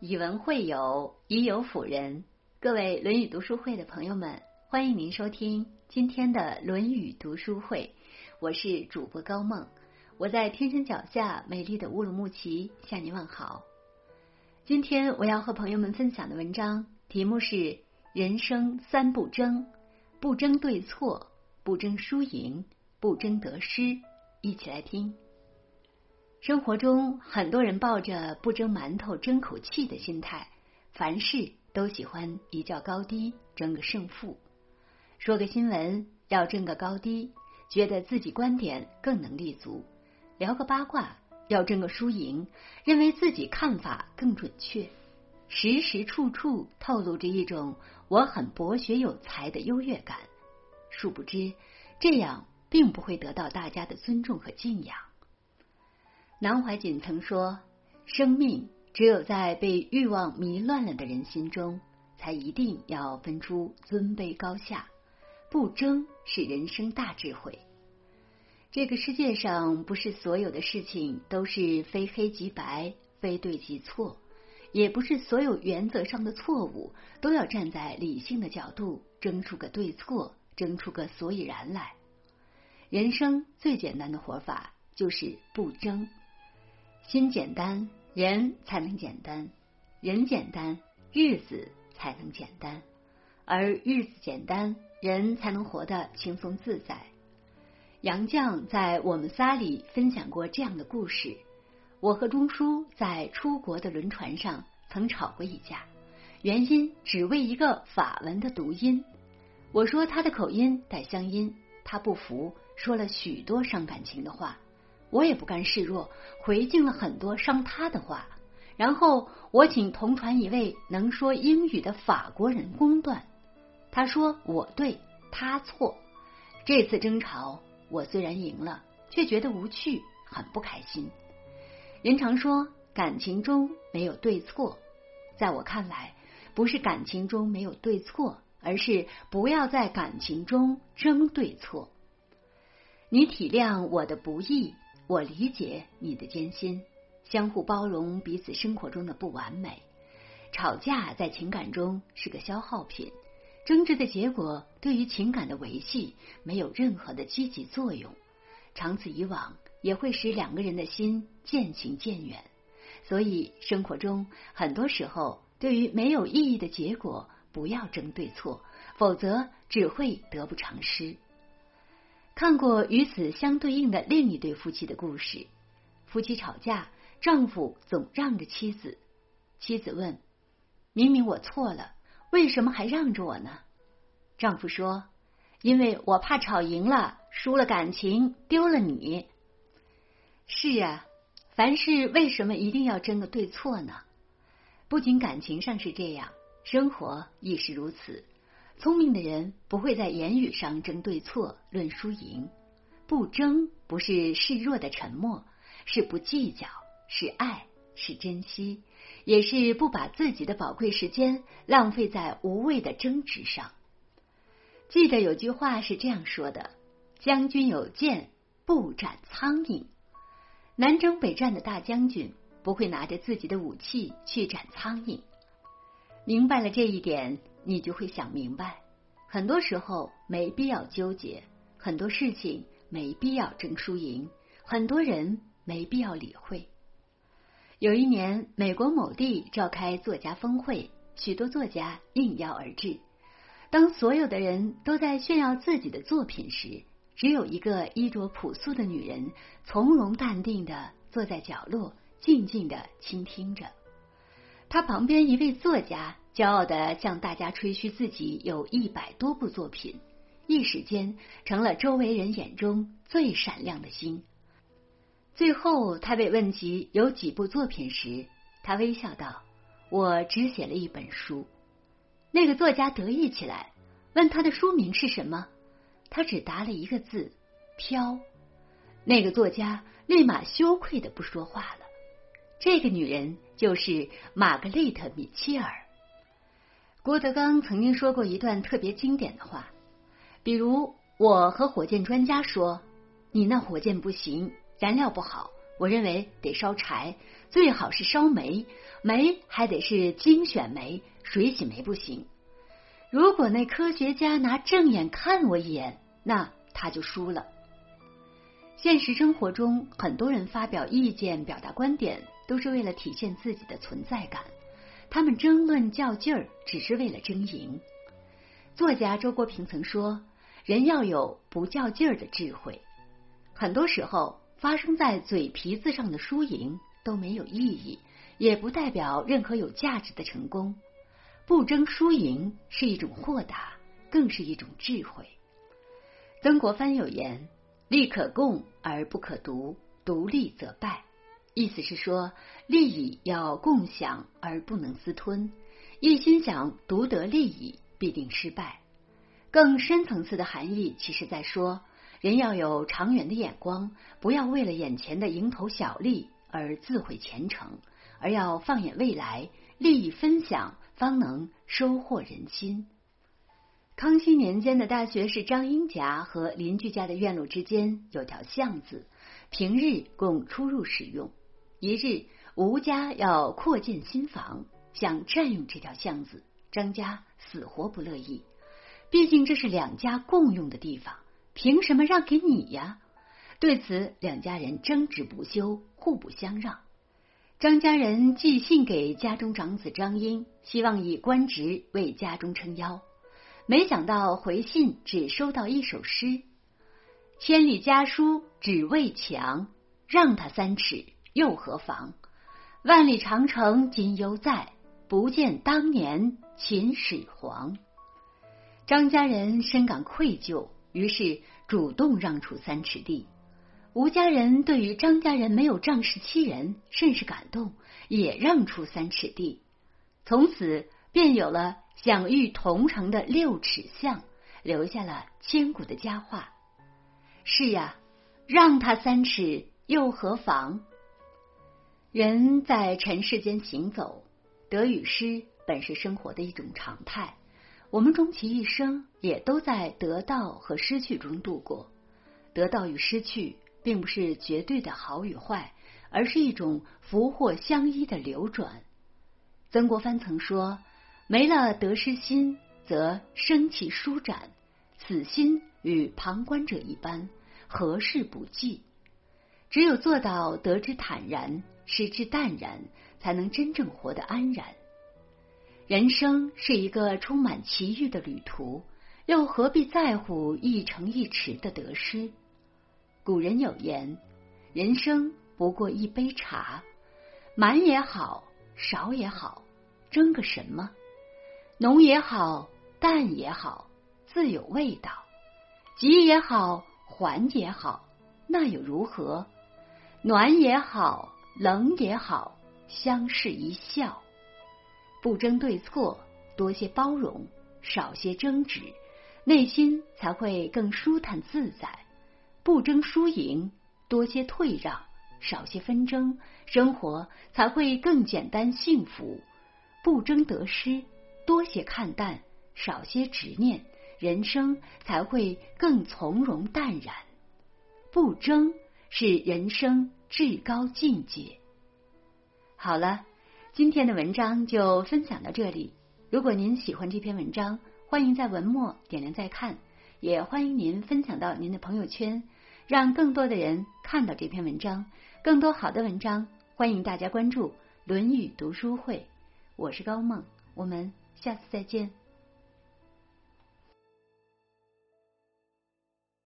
以文会友，以友辅仁。各位《论语》读书会的朋友们，欢迎您收听今天的《论语》读书会。我是主播高梦，我在天山脚下美丽的乌鲁木齐向您问好。今天我要和朋友们分享的文章题目是“人生三不争：不争对错，不争输赢，不争得失”。一起来听。生活中，很多人抱着不争馒头争口气的心态，凡事都喜欢一较高低，争个胜负。说个新闻要争个高低，觉得自己观点更能立足；聊个八卦要争个输赢，认为自己看法更准确。时时处处透露着一种我很博学有才的优越感。殊不知，这样并不会得到大家的尊重和敬仰。南怀瑾曾说：“生命只有在被欲望迷乱了的人心中，才一定要分出尊卑高下。不争是人生大智慧。这个世界上，不是所有的事情都是非黑即白、非对即错，也不是所有原则上的错误都要站在理性的角度争出个对错，争出个所以然来。人生最简单的活法就是不争。”心简单，人才能简单；人简单，日子才能简单；而日子简单，人才能活得轻松自在。杨绛在我们仨里分享过这样的故事：我和钟书在出国的轮船上曾吵过一架，原因只为一个法文的读音。我说他的口音带乡音，他不服，说了许多伤感情的话。我也不甘示弱，回敬了很多伤他的话。然后我请同船一位能说英语的法国人公断。他说我对，他错。这次争吵，我虽然赢了，却觉得无趣，很不开心。人常说感情中没有对错，在我看来，不是感情中没有对错，而是不要在感情中争对错。你体谅我的不易。我理解你的艰辛，相互包容彼此生活中的不完美。吵架在情感中是个消耗品，争执的结果对于情感的维系没有任何的积极作用，长此以往也会使两个人的心渐行渐远。所以生活中很多时候，对于没有意义的结果，不要争对错，否则只会得不偿失。看过与此相对应的另一对夫妻的故事。夫妻吵架，丈夫总让着妻子。妻子问：“明明我错了，为什么还让着我呢？”丈夫说：“因为我怕吵赢了，输了感情，丢了你。”是啊，凡事为什么一定要争个对错呢？不仅感情上是这样，生活亦是如此。聪明的人不会在言语上争对错、论输赢，不争不是示弱的沉默，是不计较，是爱，是珍惜，也是不把自己的宝贵时间浪费在无谓的争执上。记得有句话是这样说的：“将军有剑，不斩苍蝇。”南征北战的大将军不会拿着自己的武器去斩苍蝇。明白了这一点。你就会想明白，很多时候没必要纠结，很多事情没必要争输赢，很多人没必要理会。有一年，美国某地召开作家峰会，许多作家应邀而至。当所有的人都在炫耀自己的作品时，只有一个衣着朴素的女人，从容淡定的坐在角落，静静的倾听着。她旁边一位作家。骄傲的向大家吹嘘自己有一百多部作品，一时间成了周围人眼中最闪亮的星。最后，他被问及有几部作品时，他微笑道：“我只写了一本书。”那个作家得意起来，问他的书名是什么，他只答了一个字：“飘。”那个作家立马羞愧的不说话了。这个女人就是玛格丽特·米切尔。郭德纲曾经说过一段特别经典的话，比如我和火箭专家说：“你那火箭不行，燃料不好，我认为得烧柴，最好是烧煤，煤还得是精选煤，水洗煤不行。如果那科学家拿正眼看我一眼，那他就输了。现实生活中，很多人发表意见、表达观点，都是为了体现自己的存在感。他们争论较劲儿，只是为了争赢。作家周国平曾说：“人要有不较劲儿的智慧。”很多时候，发生在嘴皮子上的输赢都没有意义，也不代表任何有价值的成功。不争输赢是一种豁达，更是一种智慧。曾国藩有言：“利可共而不可独，独利则败。”意思是说，利益要共享而不能私吞，一心想独得利益，必定失败。更深层次的含义，其实在说。人要有长远的眼光，不要为了眼前的蝇头小利而自毁前程，而要放眼未来，利益分享方能收获人心。康熙年间的大学士张英家和邻居家的院落之间有条巷子，平日供出入使用。一日，吴家要扩建新房，想占用这条巷子，张家死活不乐意，毕竟这是两家共用的地方。凭什么让给你呀？对此，两家人争执不休，互不相让。张家人寄信给家中长子张英，希望以官职为家中撑腰。没想到回信只收到一首诗：“千里家书只为墙，让他三尺又何妨？万里长城今犹在，不见当年秦始皇。”张家人深感愧疚。于是主动让出三尺地，吴家人对于张家人没有仗势欺人，甚是感动，也让出三尺地。从此便有了享誉同城的六尺巷，留下了千古的佳话。是呀，让他三尺又何妨？人在尘世间行走，得与失本是生活的一种常态。我们终其一生，也都在得到和失去中度过。得到与失去，并不是绝对的好与坏，而是一种福祸相依的流转。曾国藩曾说：“没了得失心，则生气舒展。此心与旁观者一般，何事不济？只有做到得之坦然，失之淡然，才能真正活得安然。”人生是一个充满奇遇的旅途，又何必在乎一城一池的得失？古人有言：“人生不过一杯茶，满也好，少也好，争个什么？浓也好，淡也好，自有味道；急也好，缓也好，那又如何？暖也好，冷也好，相视一笑。”不争对错，多些包容，少些争执，内心才会更舒坦自在；不争输赢，多些退让，少些纷争，生活才会更简单幸福；不争得失，多些看淡，少些执念，人生才会更从容淡然。不争是人生至高境界。好了。今天的文章就分享到这里。如果您喜欢这篇文章，欢迎在文末点亮再看，也欢迎您分享到您的朋友圈，让更多的人看到这篇文章。更多好的文章，欢迎大家关注《论语读书会》。我是高梦，我们下次再见。